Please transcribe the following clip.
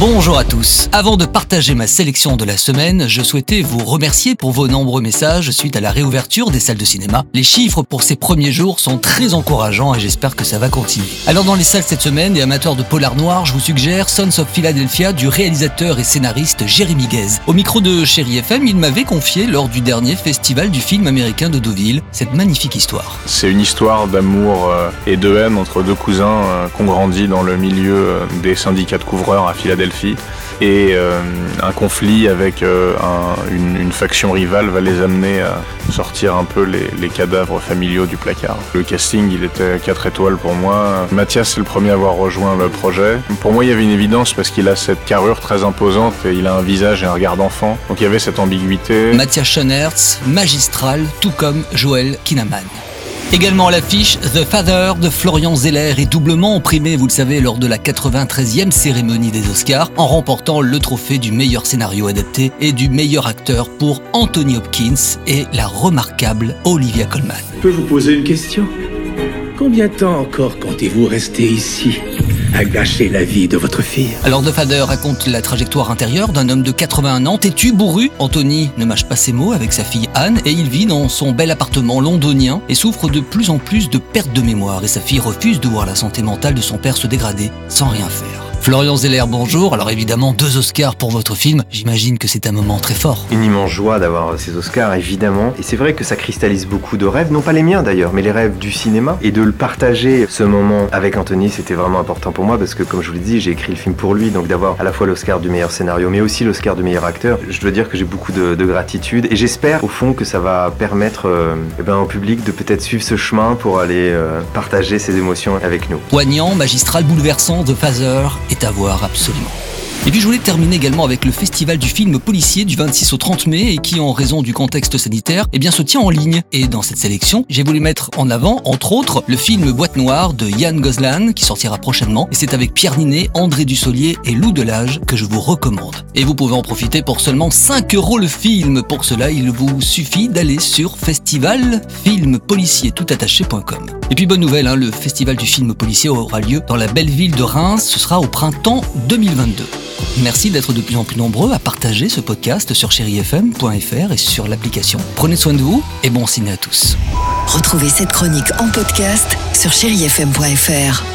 Bonjour à tous. Avant de partager ma sélection de la semaine, je souhaitais vous remercier pour vos nombreux messages suite à la réouverture des salles de cinéma. Les chiffres pour ces premiers jours sont très encourageants et j'espère que ça va continuer. Alors dans les salles cette semaine, et amateurs de polar noir, je vous suggère Sons of Philadelphia du réalisateur et scénariste Jérémy Guez. Au micro de Chéri FM, il m'avait confié lors du dernier festival du film américain de Deauville cette magnifique histoire. C'est une histoire d'amour euh, et de haine entre deux cousins euh, qui ont grandi dans le milieu euh, des syndicats de couvreurs à Philadelphie et euh, un conflit avec euh, un- une, faction rivale va les amener à sortir un peu les, cadavres familiaux du placard. Le casting, il était 4 étoiles pour moi. Mathias, c'est le premier à avoir rejoint le projet. Pour moi, il y avait une évidence parce qu'il a cette carrure très imposante et il a un visage et un regard d'enfant. Donc il y avait cette ambiguïté. Mathias Schoenertz, magistral, tout comme Joël Kinnaman. Également à l'affiche, The Father de Florian Zeller est doublement primé, vous le savez, lors de la 93e cérémonie des Oscars, en remportant le trophée du meilleur scénario adapté et du meilleur acteur pour Anthony Hopkins et la remarquable Olivia Colman. Je peux vous poser une question Combien de temps encore comptez-vous rester ici? Gâcher la vie de votre fille Alors The Father raconte la trajectoire intérieure d'un homme de 81 ans, têtu, bourru. Anthony ne mâche pas ses mots avec sa fille Anne et il vit dans son bel appartement londonien et souffre de plus en plus de perte de mémoire et sa fille refuse de voir la santé mentale de son père se dégrader sans rien faire. Florian Zeller, bonjour. Alors évidemment, deux Oscars pour votre film. J'imagine que c'est un moment très fort. Une immense joie d'avoir ces Oscars, évidemment. Et c'est vrai que ça cristallise beaucoup de rêves, non pas les miens d'ailleurs, mais les rêves du cinéma. Et de le partager, ce moment avec Anthony, c'était vraiment important pour moi parce que, comme je vous l'ai dit, j'ai écrit le film pour lui. Donc d'avoir à la fois l'Oscar du meilleur scénario, mais aussi l'Oscar du meilleur acteur, je dois dire que j'ai beaucoup de, de gratitude. Et j'espère, au fond, que ça va permettre euh, eh ben, au public de peut-être suivre ce chemin pour aller euh, partager ses émotions avec nous. Poignant, magistral, bouleversant, Father est à voir absolument. Et puis je voulais terminer également avec le festival du film policier du 26 au 30 mai et qui en raison du contexte sanitaire eh bien se tient en ligne. Et dans cette sélection, j'ai voulu mettre en avant entre autres le film Boîte noire de Yann Gozlan qui sortira prochainement et c'est avec Pierre Ninet, André Dussolier et Lou Delage que je vous recommande. Et vous pouvez en profiter pour seulement 5 euros le film. Pour cela, il vous suffit d'aller sur festivalfilmpolicier.com. Et puis bonne nouvelle, hein, le festival du film policier aura lieu dans la belle ville de Reims. Ce sera au printemps 2022. Merci d'être de plus en plus nombreux à partager ce podcast sur chérifm.fr et sur l'application. Prenez soin de vous et bon ciné à tous. Retrouvez cette chronique en podcast sur chérifm.fr.